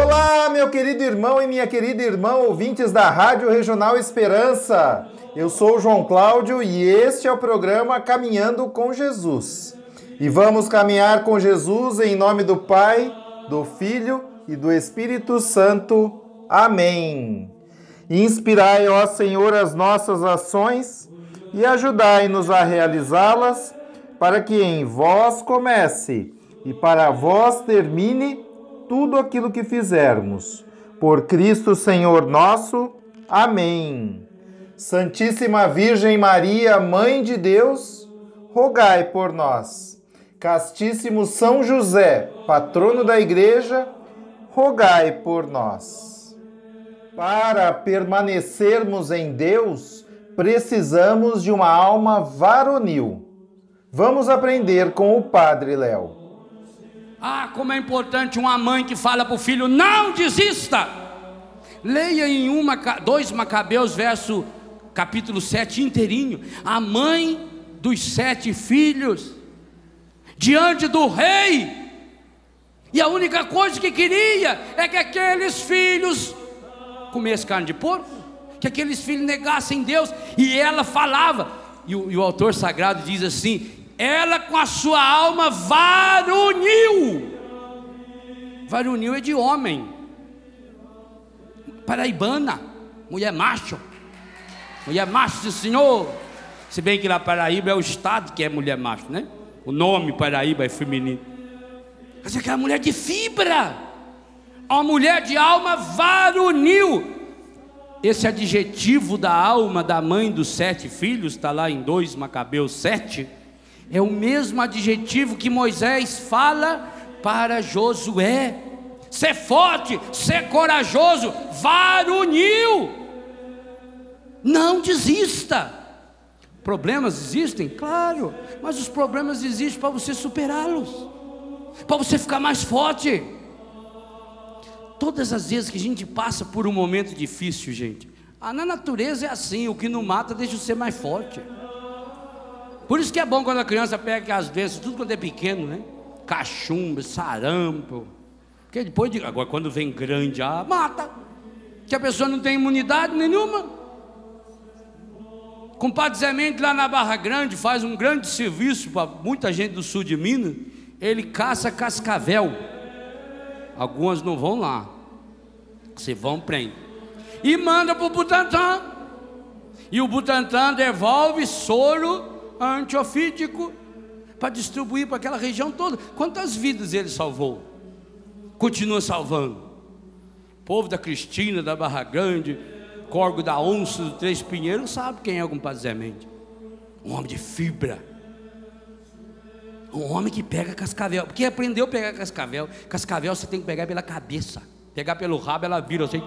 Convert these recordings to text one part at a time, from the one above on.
Olá, meu querido irmão e minha querida irmã, ouvintes da Rádio Regional Esperança. Eu sou o João Cláudio e este é o programa Caminhando com Jesus. E vamos caminhar com Jesus em nome do Pai, do Filho e do Espírito Santo. Amém. Inspirai, ó Senhor, as nossas ações e ajudai-nos a realizá-las, para que em vós comece e para vós termine tudo aquilo que fizermos. Por Cristo Senhor nosso. Amém. Santíssima Virgem Maria, Mãe de Deus, rogai por nós. Castíssimo São José, patrono da Igreja, rogai por nós. Para permanecermos em Deus, precisamos de uma alma varonil. Vamos aprender com o Padre Léo. Ah, como é importante uma mãe que fala para o filho: não desista. Leia em uma, 2 Macabeus, verso capítulo 7 inteirinho. A mãe dos sete filhos, diante do rei, e a única coisa que queria é que aqueles filhos comessem carne de porco, que aqueles filhos negassem Deus, e ela falava, e o, e o autor sagrado diz assim: ela com a sua alma varonil. Varonil é de homem. Paraibana, mulher macho. Mulher macho do Senhor. Se bem que lá Paraíba é o estado que é mulher macho, né? O nome Paraíba é feminino. Mas é aquela mulher de fibra. Uma mulher de alma varonil. Esse adjetivo da alma da mãe dos sete filhos, está lá em 2 Macabeus 7 é o mesmo adjetivo que Moisés fala para Josué. Ser forte, ser corajoso, varonil. Não desista. Problemas existem? Claro, mas os problemas existem para você superá-los, para você ficar mais forte. Todas as vezes que a gente passa por um momento difícil, gente, ah, na natureza é assim: o que não mata deixa você mais forte. Por isso que é bom quando a criança pega as vezes, tudo quando é pequeno, né? Cachumba, sarampo. Porque depois, de, agora quando vem grande, ah, mata. Que a pessoa não tem imunidade nenhuma. Compadre Zé lá na Barra Grande faz um grande serviço para muita gente do sul de Minas. Ele caça cascavel. Algumas não vão lá. Se vão, prende. E manda para o Butantan. E o Butantan devolve soro antiofídico para distribuir para aquela região toda. Quantas vidas ele salvou? Continua salvando. Povo da Cristina, da Barra Grande, Corgo da Onça, do Três Pinheiros, sabe quem é o compadre Zé Mendes. Um homem de fibra. Um homem que pega cascavel. Porque aprendeu a pegar cascavel. Cascavel você tem que pegar pela cabeça. Pegar pelo rabo, ela vira, você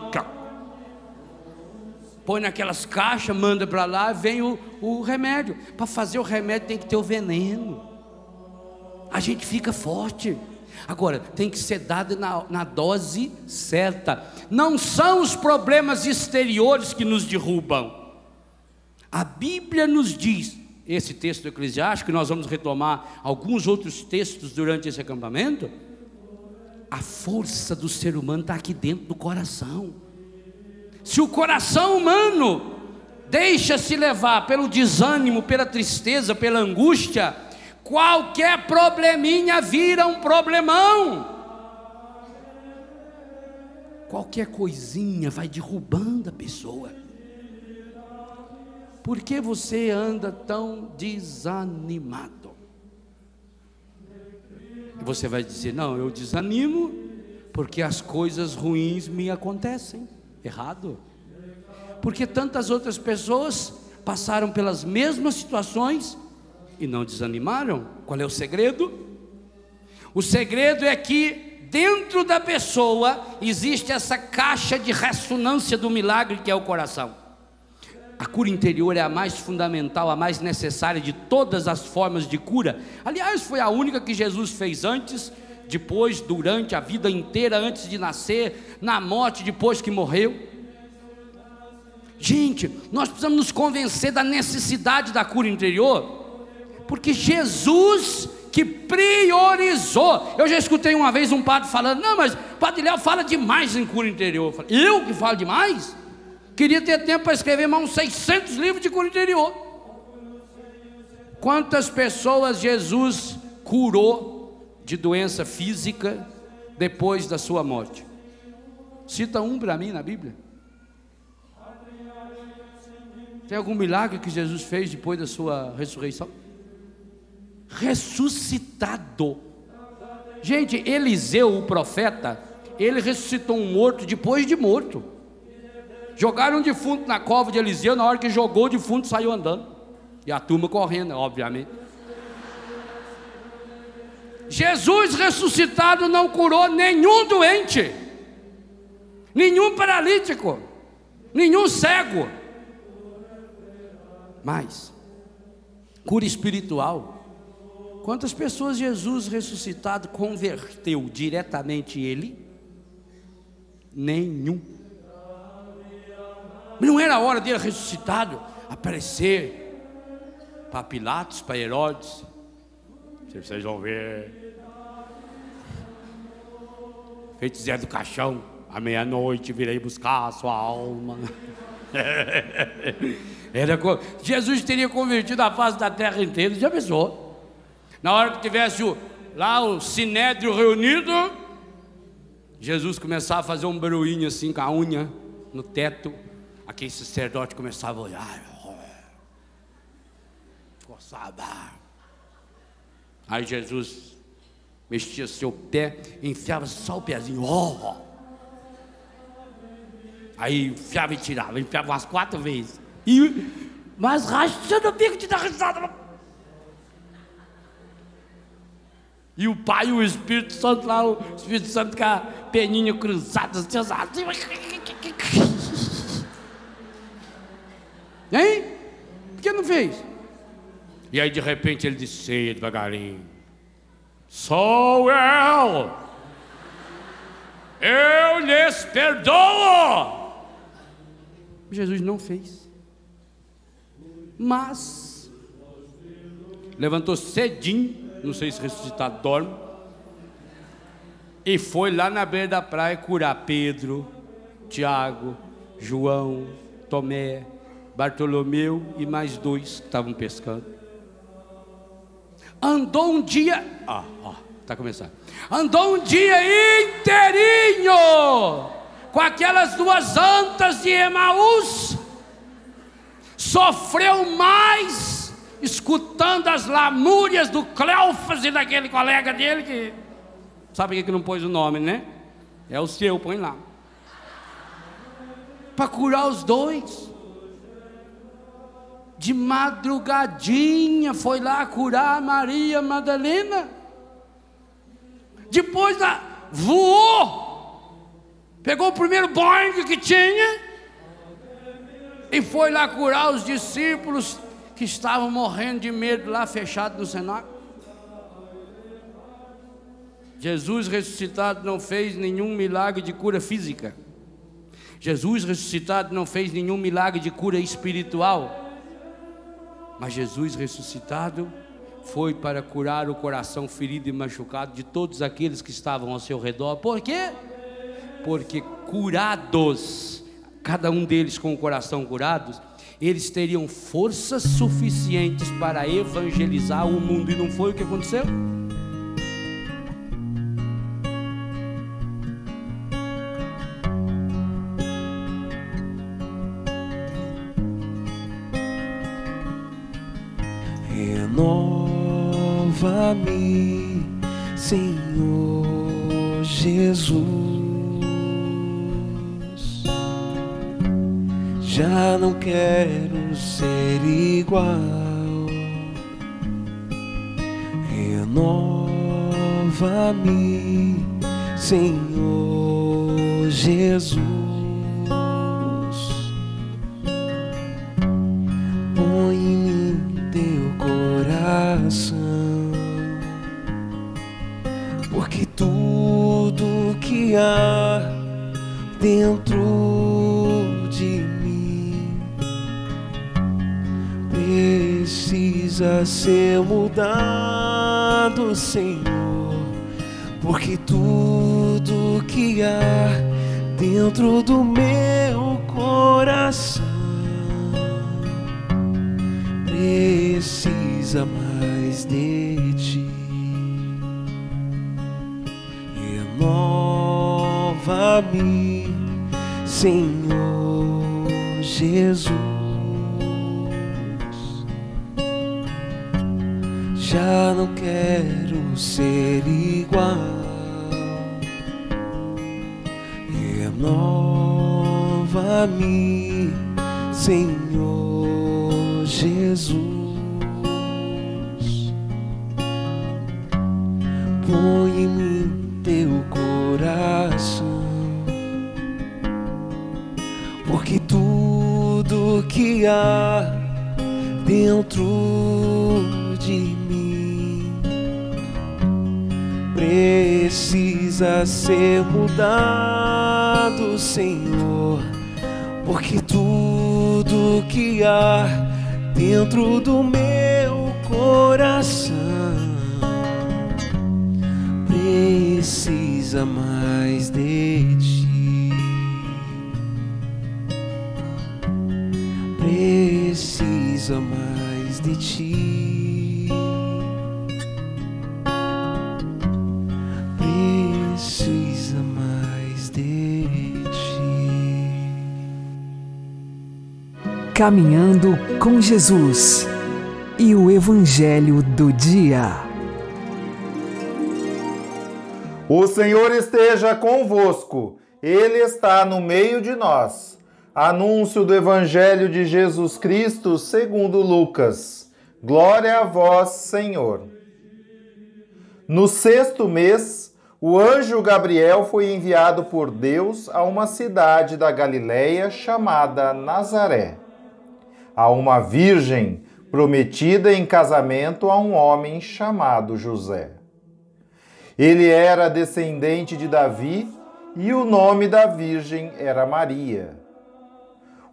põe naquelas caixas, manda para lá, vem o, o remédio. Para fazer o remédio tem que ter o veneno. A gente fica forte. Agora, tem que ser dado na, na dose certa. Não são os problemas exteriores que nos derrubam. A Bíblia nos diz, esse texto do Eclesiástico, que nós vamos retomar alguns outros textos durante esse acampamento. A força do ser humano está aqui dentro do coração. Se o coração humano deixa-se levar pelo desânimo, pela tristeza, pela angústia, qualquer probleminha vira um problemão. Qualquer coisinha vai derrubando a pessoa. Por que você anda tão desanimado? E você vai dizer: Não, eu desanimo porque as coisas ruins me acontecem. Errado. Porque tantas outras pessoas passaram pelas mesmas situações e não desanimaram. Qual é o segredo? O segredo é que dentro da pessoa existe essa caixa de ressonância do milagre que é o coração. A cura interior é a mais fundamental, a mais necessária de todas as formas de cura. Aliás, foi a única que Jesus fez antes, depois, durante a vida inteira, antes de nascer, na morte, depois que morreu. Gente, nós precisamos nos convencer da necessidade da cura interior, porque Jesus que priorizou. Eu já escutei uma vez um padre falando: Não, mas o Padre Léo fala demais em cura interior. Eu, eu que falo demais? Queria ter tempo para escrever mais uns 600 livros de cura interior. Quantas pessoas Jesus curou de doença física depois da sua morte? Cita um para mim na Bíblia. Tem algum milagre que Jesus fez depois da sua ressurreição? Ressuscitado. Gente, Eliseu, o profeta, ele ressuscitou um morto depois de morto. Jogaram um defunto na cova de Eliseu, na hora que jogou o defunto saiu andando. E a turma correndo, obviamente. Jesus ressuscitado não curou nenhum doente, nenhum paralítico, nenhum cego. Mas, cura espiritual. Quantas pessoas Jesus ressuscitado converteu diretamente ele? Nenhum. Não era hora dele ressuscitado aparecer para Pilatos, para Herodes. Vocês vão ver. Feito Zé do Caixão, à meia-noite virei buscar a sua alma. Era, Jesus teria convertido a face da terra inteira, já pensou? Na hora que tivesse o, lá o sinédrio reunido, Jesus começava a fazer um barulhinho assim com a unha no teto. Aquele sacerdote começava a olhar. Coçava. Aí Jesus mexia seu pé, enfiava só o pezinho. Oh. Aí enfiava e tirava, enfiava umas quatro vezes. E, mas rachando o bico de dar risada. E o Pai e o Espírito Santo lá, o Espírito Santo com a peninha cruzada, assim, assim. Hein? Por que não fez? E aí de repente ele disse devagarinho: Sou eu, eu lhes perdoo. Jesus não fez, mas levantou cedinho, não sei se ressuscitado dorme, e foi lá na beira da praia curar Pedro, Tiago, João, Tomé, Bartolomeu e mais dois que estavam pescando. Andou um dia, ó, tá começando. Andou um dia inteirinho com aquelas duas antas de Emaús. Sofreu mais escutando as lamúrias do Cleofas e daquele colega dele que sabe que não pôs o nome, né? É o seu, põe lá. Para curar os dois de madrugadinha foi lá curar Maria Madalena. Depois da, voou, pegou o primeiro Boeing que tinha e foi lá curar os discípulos que estavam morrendo de medo lá fechado no cenáculo. Jesus ressuscitado não fez nenhum milagre de cura física. Jesus ressuscitado não fez nenhum milagre de cura espiritual. Mas Jesus ressuscitado foi para curar o coração ferido e machucado de todos aqueles que estavam ao seu redor. Por quê? Porque curados, cada um deles com o coração curado, eles teriam forças suficientes para evangelizar o mundo. E não foi o que aconteceu? Renova-me, dentro do meu coração precisa mais de ti. Renova-me, Senhor Jesus. Já não quero ser igual. Renova-me, Senhor Jesus. Põe em mim teu coração, porque tudo que há dentro de mim precisa ser mudado, que há dentro do meu coração precisa mais de ti. Precisa mais de ti. Caminhando com Jesus e o Evangelho do Dia. O Senhor esteja convosco, Ele está no meio de nós. Anúncio do Evangelho de Jesus Cristo segundo Lucas. Glória a vós, Senhor. No sexto mês, o anjo Gabriel foi enviado por Deus a uma cidade da Galiléia chamada Nazaré, a uma virgem prometida em casamento a um homem chamado José. Ele era descendente de Davi e o nome da virgem era Maria.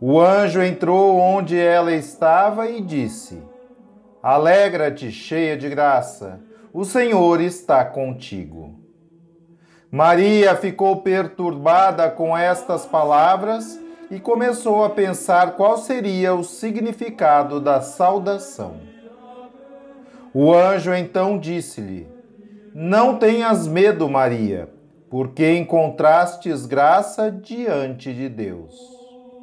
O anjo entrou onde ela estava e disse: Alegra-te, cheia de graça, o Senhor está contigo. Maria ficou perturbada com estas palavras e começou a pensar qual seria o significado da saudação. O anjo então disse-lhe: Não tenhas medo, Maria, porque encontrastes graça diante de Deus.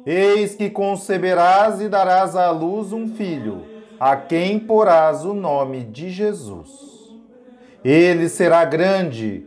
Eis que conceberás e darás à luz um filho, a quem porás o nome de Jesus. Ele será grande,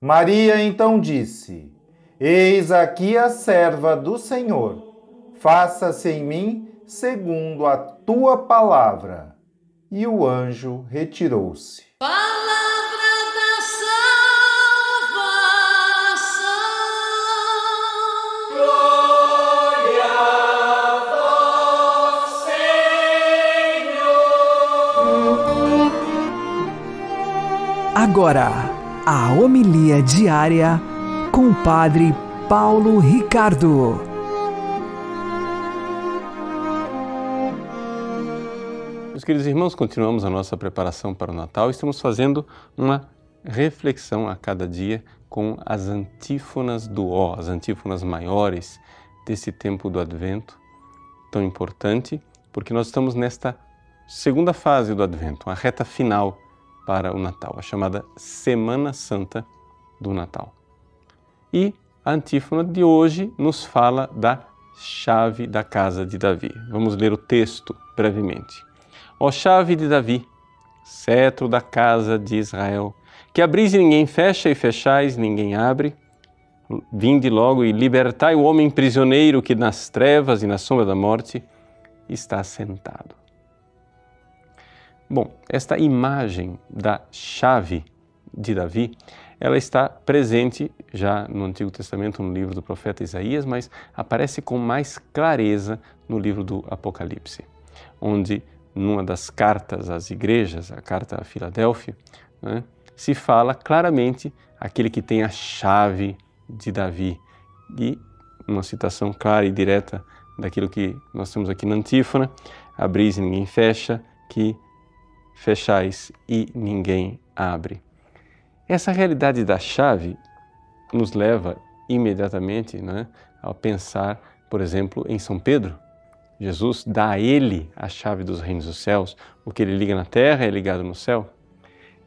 Maria então disse: Eis aqui a serva do Senhor, faça-se em mim segundo a tua palavra. E o anjo retirou-se. Palavra da salvação. Agora, a homilia diária com o Padre Paulo Ricardo. Meus queridos irmãos, continuamos a nossa preparação para o Natal. Estamos fazendo uma reflexão a cada dia com as antífonas do Ó, as antífonas maiores desse tempo do Advento, tão importante, porque nós estamos nesta segunda fase do Advento, a reta final para o Natal, a chamada Semana Santa do Natal. E a antífona de hoje nos fala da chave da casa de Davi. Vamos ler o texto brevemente. Ó chave de Davi, cetro da casa de Israel, que abris e ninguém fecha e fechais ninguém abre, vinde logo e libertai o homem prisioneiro que nas trevas e na sombra da morte está sentado. Bom, esta imagem da chave de Davi, ela está presente já no Antigo Testamento, no livro do profeta Isaías, mas aparece com mais clareza no livro do Apocalipse, onde numa das cartas às igrejas, a carta a Filadélfia, né, se fala claramente aquele que tem a chave de Davi. E uma citação clara e direta daquilo que nós temos aqui na antífona: abris e ninguém fecha, que fechais e ninguém abre. Essa realidade da chave nos leva imediatamente né, a pensar, por exemplo, em São Pedro. Jesus dá a ele a chave dos reinos dos céus. O que ele liga na terra é ligado no céu.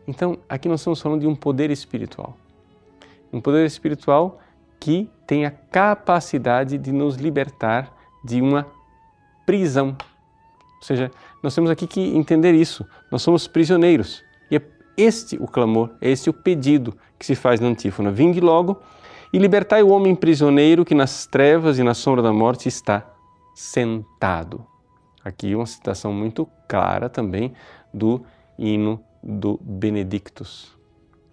Então, aqui nós estamos falando de um poder espiritual. Um poder espiritual que tem a capacidade de nos libertar de uma prisão. Ou seja, nós temos aqui que entender isso. Nós somos prisioneiros. E é este o clamor, é este o pedido que se faz na antífona. Vinde logo e libertai o homem prisioneiro que nas trevas e na sombra da morte está sentado. Aqui uma citação muito clara também do hino do Benedictus.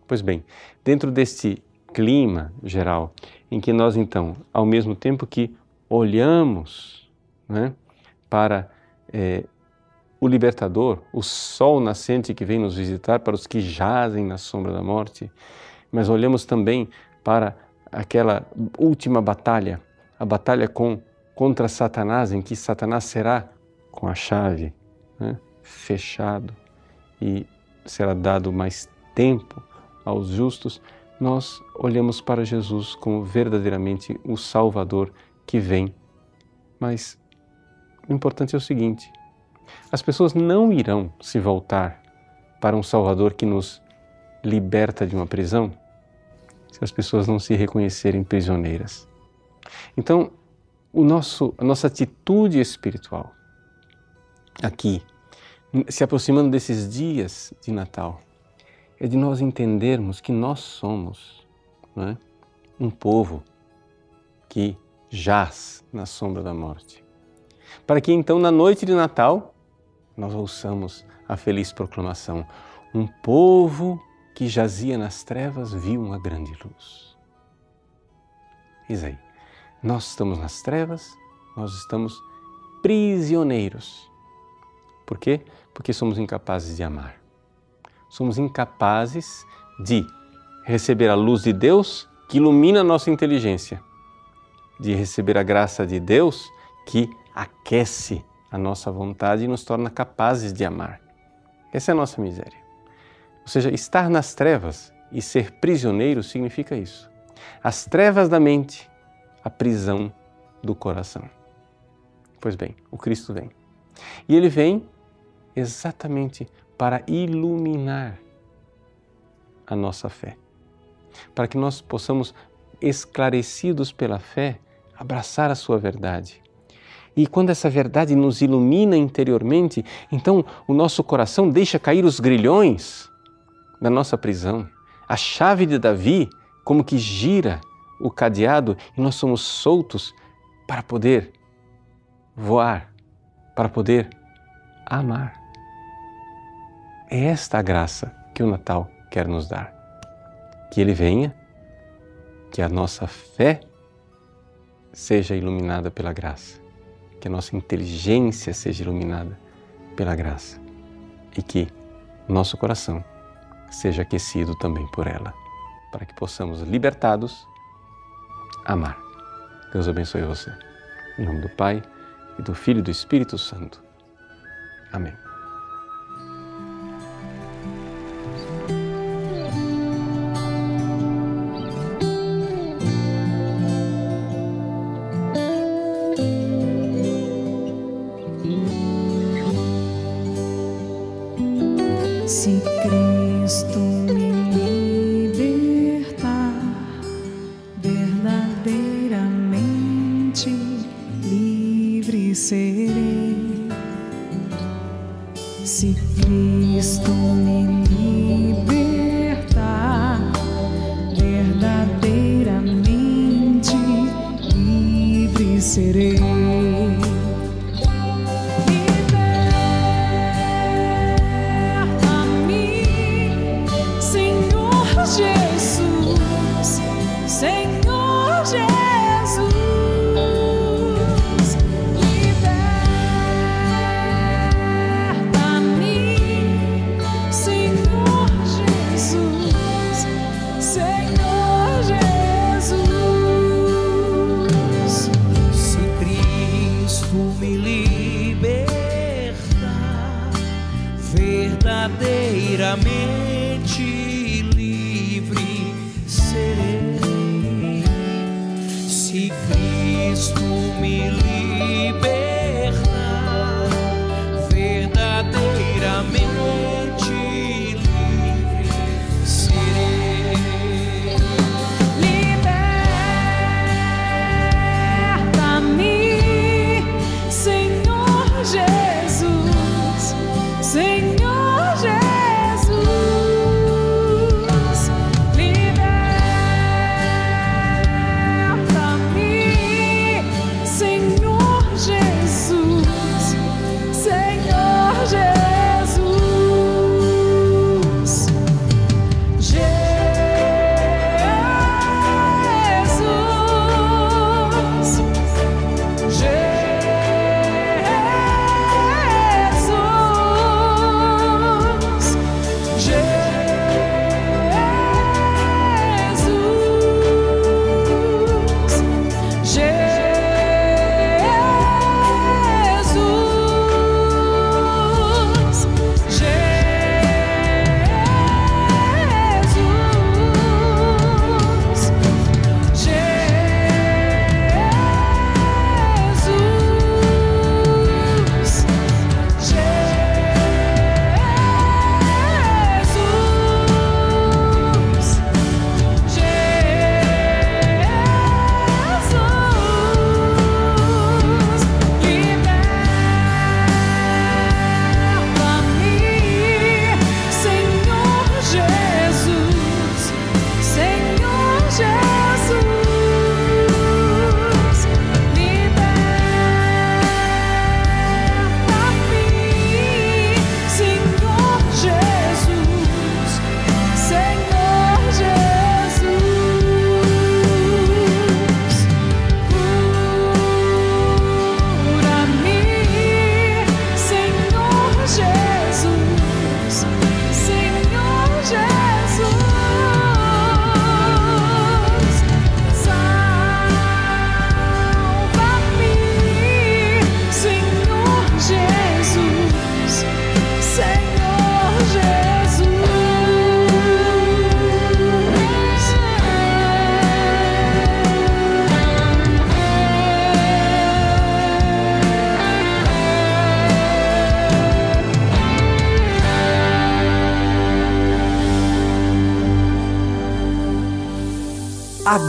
Pois bem, dentro deste clima geral, em que nós então, ao mesmo tempo que olhamos né, para é, o libertador, o sol nascente que vem nos visitar para os que jazem na sombra da morte, mas olhamos também para aquela última batalha, a batalha com, contra Satanás, em que Satanás será com a chave né, fechado e será dado mais tempo aos justos, nós olhamos para Jesus como verdadeiramente o Salvador que vem. Mas o importante é o seguinte: as pessoas não irão se voltar para um Salvador que nos liberta de uma prisão se as pessoas não se reconhecerem prisioneiras. Então, o nosso, a nossa atitude espiritual aqui, se aproximando desses dias de Natal, é de nós entendermos que nós somos é? um povo que jaz na sombra da morte. Para que então, na noite de Natal, nós ouçamos a feliz proclamação: um povo que jazia nas trevas viu uma grande luz. Eis aí, nós estamos nas trevas, nós estamos prisioneiros. Por quê? Porque somos incapazes de amar. Somos incapazes de receber a luz de Deus que ilumina a nossa inteligência, de receber a graça de Deus que aquece a nossa vontade e nos torna capazes de amar. Essa é a nossa miséria. Ou seja, estar nas trevas e ser prisioneiro significa isso. As trevas da mente, a prisão do coração. Pois bem, o Cristo vem. E ele vem exatamente para iluminar a nossa fé. Para que nós possamos, esclarecidos pela fé, abraçar a sua verdade e quando essa verdade nos ilumina interiormente, então o nosso coração deixa cair os grilhões da nossa prisão. A chave de Davi, como que gira o cadeado e nós somos soltos para poder voar, para poder amar. É esta a graça que o Natal quer nos dar. Que ele venha, que a nossa fé seja iluminada pela graça que a nossa inteligência seja iluminada pela graça e que nosso coração seja aquecido também por ela, para que possamos, libertados, amar. Deus abençoe você. Em nome do Pai, e do Filho e do Espírito Santo. Amém.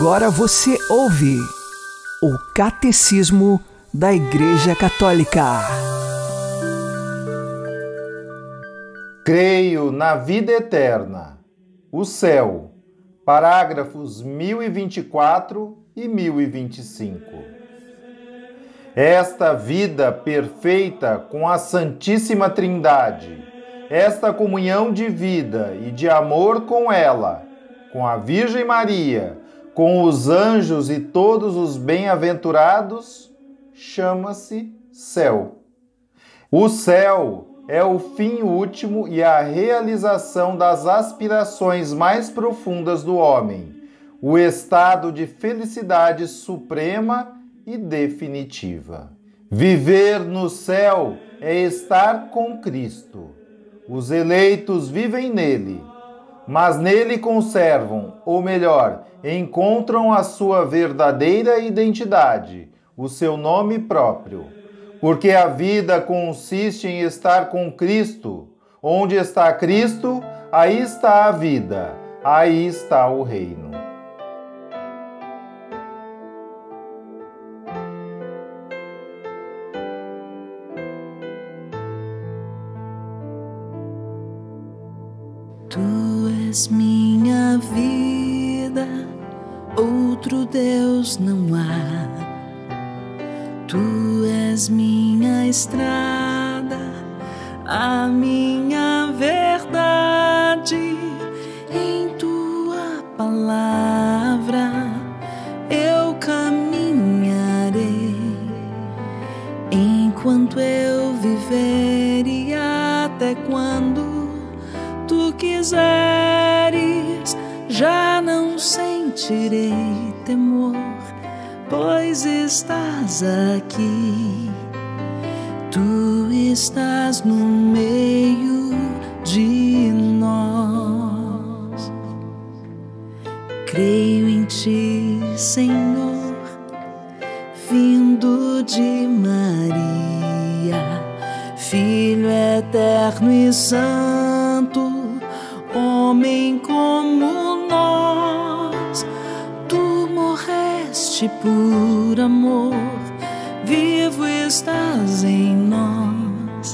Agora você ouve o Catecismo da Igreja Católica. Creio na vida eterna, o céu. Parágrafos 1024 e 1025. Esta vida perfeita com a Santíssima Trindade, esta comunhão de vida e de amor com ela, com a Virgem Maria, com os anjos e todos os bem-aventurados, chama-se céu. O céu é o fim último e a realização das aspirações mais profundas do homem, o estado de felicidade suprema e definitiva. Viver no céu é estar com Cristo. Os eleitos vivem nele, mas nele conservam, ou melhor, encontram a sua verdadeira identidade, o seu nome próprio. Porque a vida consiste em estar com Cristo, Onde está Cristo, aí está a vida, aí está o reino. És minha vida, outro Deus não há. Tu és minha estrada, a minha verdade. Em tua palavra eu caminharei enquanto eu viver e até quando tu quiseres, já não sentirei temor, pois estás aqui. Tu estás no meio de nós. Creio em ti, Senhor, vindo de Maria, Filho eterno e santo, por amor, vivo estás em nós.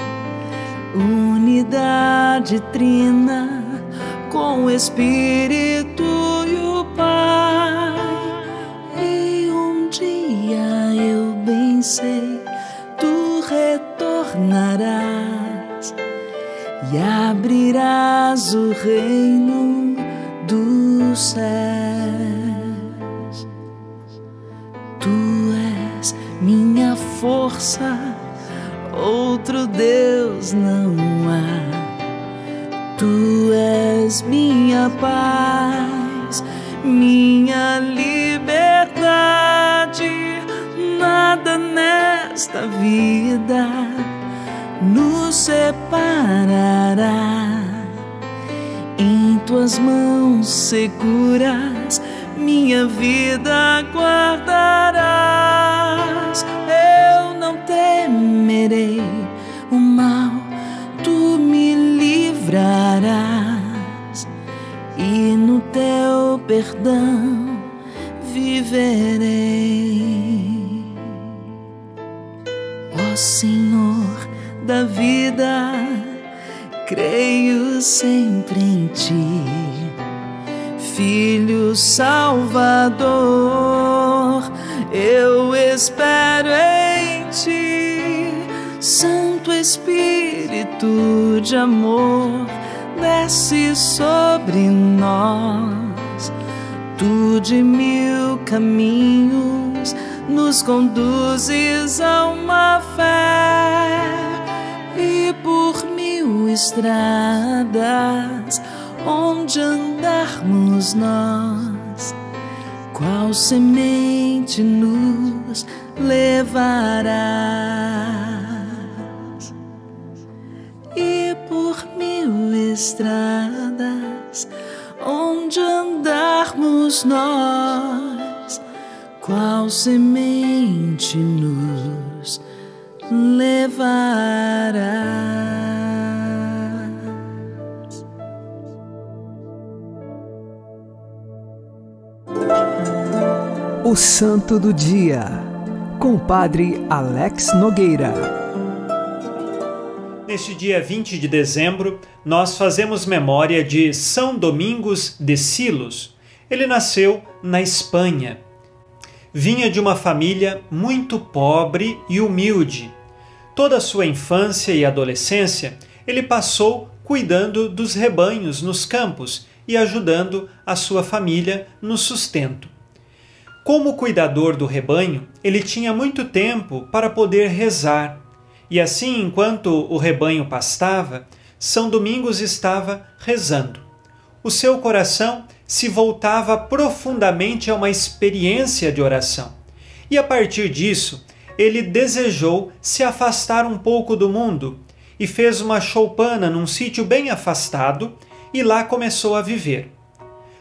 Unidade trina com o Espírito e o Pai. E um dia eu bem sei, tu retornarás e abrirás o reino outro Deus não há. Tu és minha paz, minha liberdade. Nada nesta vida nos separará. Em tuas mãos seguras, minha vida guardarás. Temerei o mal, tu me livrarás, e no teu perdão viverei. Ó Senhor da vida, creio sempre em ti, Filho Salvador, eu espero em ti, Santo Espírito de amor, desce sobre nós, tu de mil caminhos nos conduzes a uma fé. E por mil estradas onde andarmos nós, qual semente nos levarás estradas onde andarmos nós, qual semente nos levarás. O Santo do Dia, com o Padre Alex Nogueira. Neste dia 20 de dezembro, nós fazemos memória de São Domingos de Silos. Ele nasceu na Espanha. Vinha de uma família muito pobre e humilde. Toda a sua infância e adolescência ele passou cuidando dos rebanhos nos campos e ajudando a sua família no sustento. Como cuidador do rebanho, ele tinha muito tempo para poder rezar. E assim, enquanto o rebanho pastava, São Domingos estava rezando. O seu coração se voltava profundamente a uma experiência de oração. E a partir disso, ele desejou se afastar um pouco do mundo e fez uma choupana num sítio bem afastado e lá começou a viver.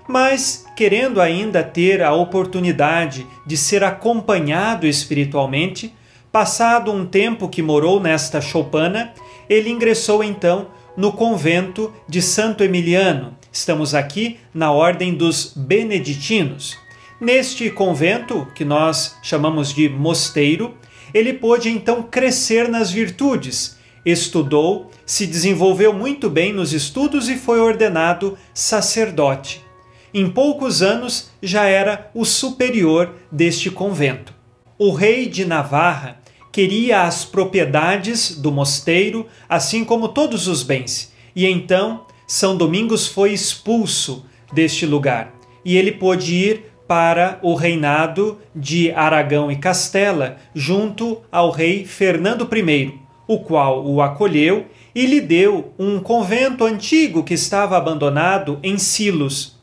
Mas, querendo ainda ter a oportunidade de ser acompanhado espiritualmente, passado um tempo que morou nesta choupana, ele ingressou então no convento de Santo Emiliano. Estamos aqui na ordem dos beneditinos. Neste convento, que nós chamamos de mosteiro, ele pôde então crescer nas virtudes, estudou, se desenvolveu muito bem nos estudos e foi ordenado sacerdote. Em poucos anos já era o superior deste convento. O rei de Navarra queria as propriedades do mosteiro, assim como todos os bens, e então São Domingos foi expulso deste lugar e ele pôde ir para o reinado de Aragão e Castela, junto ao rei Fernando I, o qual o acolheu e lhe deu um convento antigo que estava abandonado em Silos.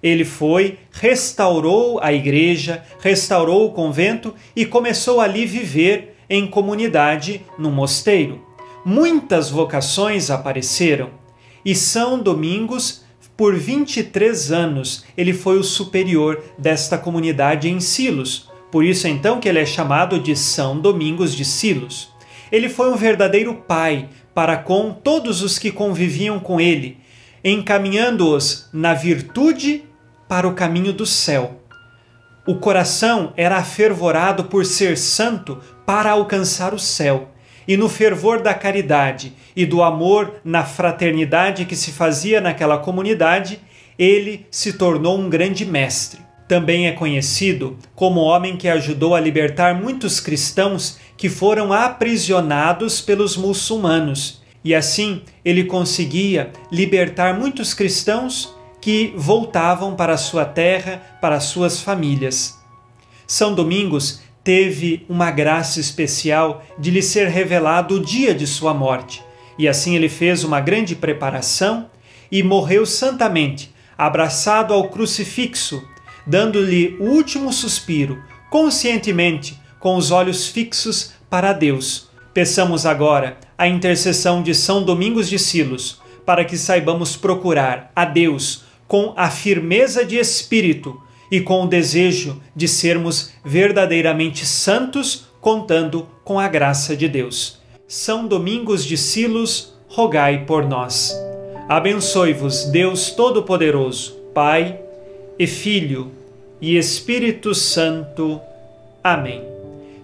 Ele foi, restaurou a igreja, restaurou o convento e começou ali viver em comunidade no mosteiro. Muitas vocações apareceram e São Domingos, por 23 anos, ele foi o superior desta comunidade em Silos. Por isso então que ele é chamado de São Domingos de Silos. Ele foi um verdadeiro pai para com todos os que conviviam com ele, encaminhando-os na virtude para o caminho do céu. O coração era afervorado por ser santo para alcançar o céu, e no fervor da caridade e do amor na fraternidade que se fazia naquela comunidade, ele se tornou um grande mestre. Também é conhecido como homem que ajudou a libertar muitos cristãos que foram aprisionados pelos muçulmanos, e assim ele conseguia libertar muitos cristãos que voltavam para sua terra, para suas famílias. São Domingos teve uma graça especial de lhe ser revelado o dia de sua morte, e assim ele fez uma grande preparação e morreu santamente, abraçado ao crucifixo, dando-lhe o último suspiro, conscientemente, com os olhos fixos para Deus. Peçamos agora a intercessão de São Domingos de Silos, para que saibamos procurar a Deus com a firmeza de espírito e com o desejo de sermos verdadeiramente santos, contando com a graça de Deus. São Domingos de Silos, rogai por nós. Abençoe-vos, Deus Todo-Poderoso, Pai e Filho e Espírito Santo. Amém.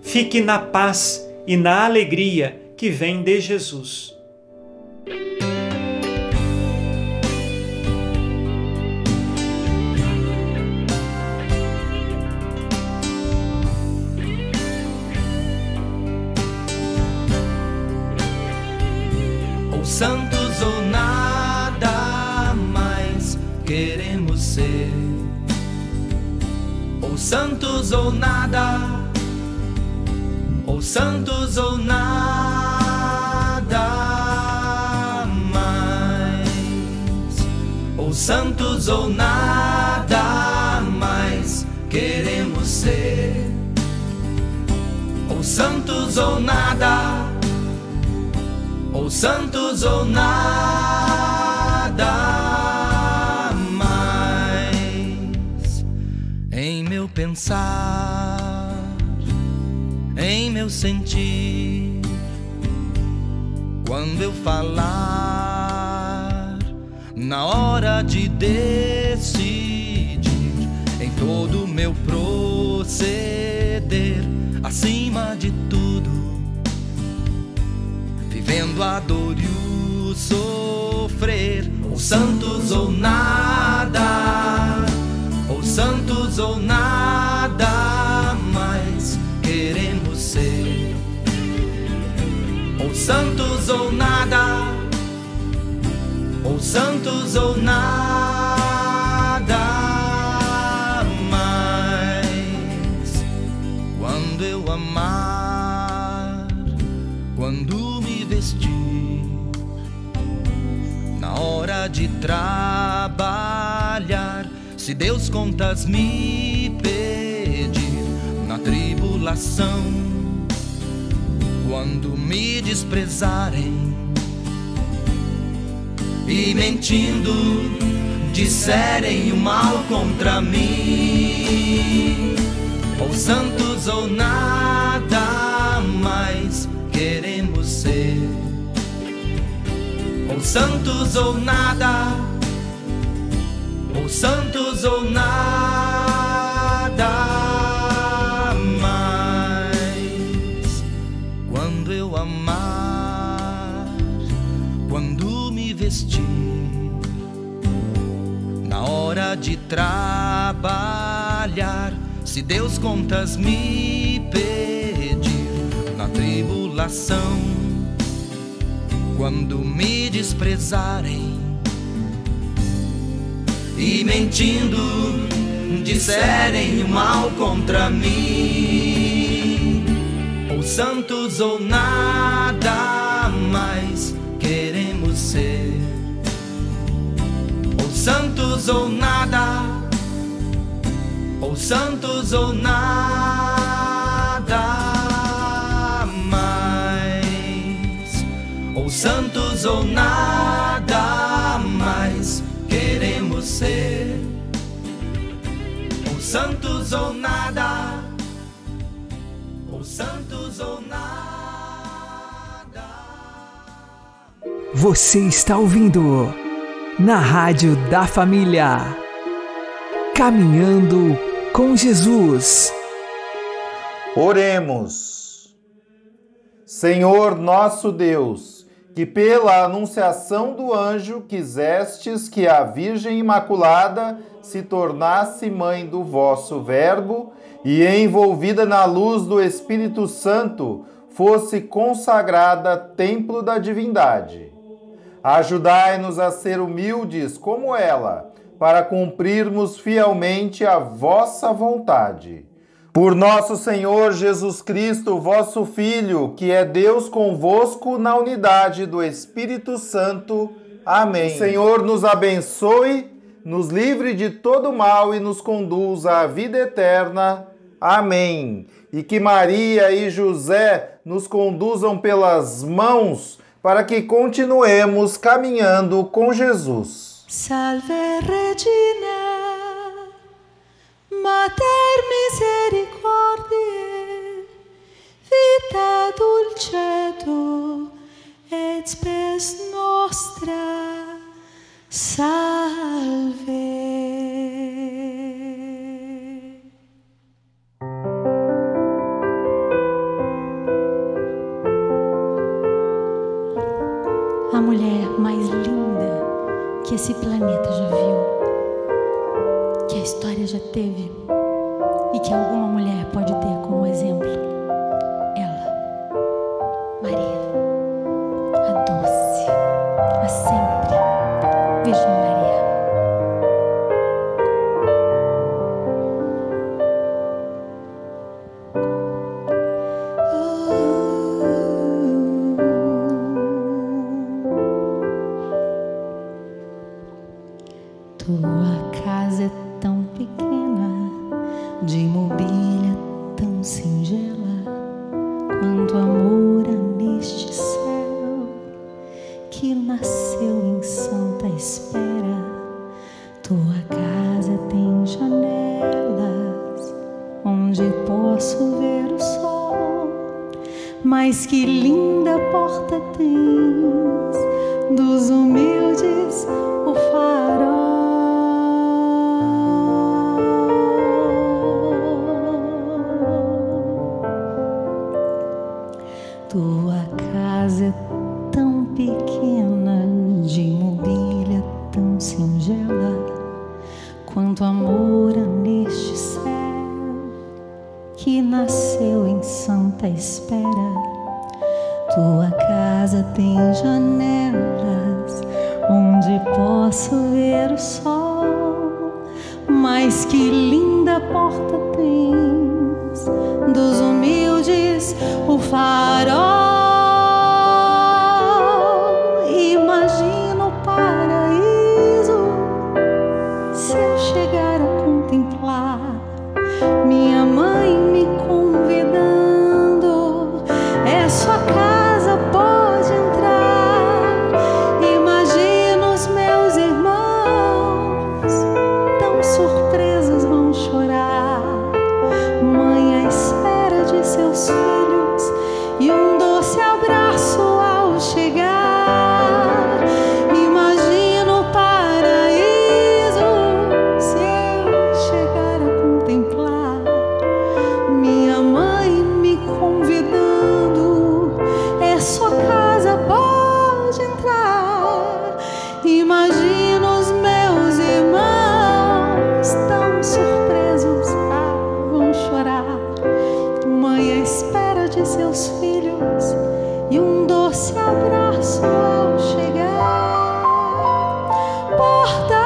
Fique na paz e na alegria que vem de Jesus. Santos ou nada, ou santos ou nada mais. Ou santos ou nada mais queremos ser. Ou santos ou nada ou santos ou nada pensar, em meu sentir, quando eu falar, na hora de decidir, em todo meu proceder, acima de tudo vendo a dor e o sofrer, ou santos ou nada, ou santos ou nada santos ou nada, ou santos ou nada mais quando eu amar, quando vestir. Na hora de trabalhar, se Deus contas me pedir, na tribulação, quando me desprezarem. E mentindo disserem o mal contra mim, ou santos ou nada mais queremos ser. Santos ou nada, ou santos ou nada Amar, quando me vestir, na hora de trabalhar, se Deus contas me pedir na tribulação quando me desprezarem e mentindo disserem o mal contra mim, santos ou nada mais queremos ser, ou santos ou nada, ou santos ou nada santos ou nada mais queremos ser. Ou santos ou nada, Você está ouvindo na Rádio da Família. Caminhando com Jesus. Oremos. Senhor nosso Deus, que pela anunciação do anjo quisestes que a Virgem Imaculada se tornasse mãe do vosso Verbo e, envolvida na luz do Espírito Santo, fosse consagrada templo da divindade. Ajudai-nos a ser humildes como ela, para cumprirmos fielmente a vossa vontade por nosso Senhor Jesus Cristo, vosso Filho, que é Deus convosco na unidade do Espírito Santo. Amém. O Senhor nos abençoe, nos livre de todo mal e nos conduza à vida eterna. Amém. E que Maria e José nos conduzam pelas mãos para que continuemos caminhando com Jesus. Salve Regina Mater misericordiae, vita dulcedo, et spes nostra, salve. Esse planeta já viu que a história já teve e que alguma mulher pode ter como exemplo. Que nasceu em santa espera. Tua casa tem janelas onde posso ver o sol, mas que linda porta tens dos humildes o farol. filhos e um doce abraço ao chegar. Porta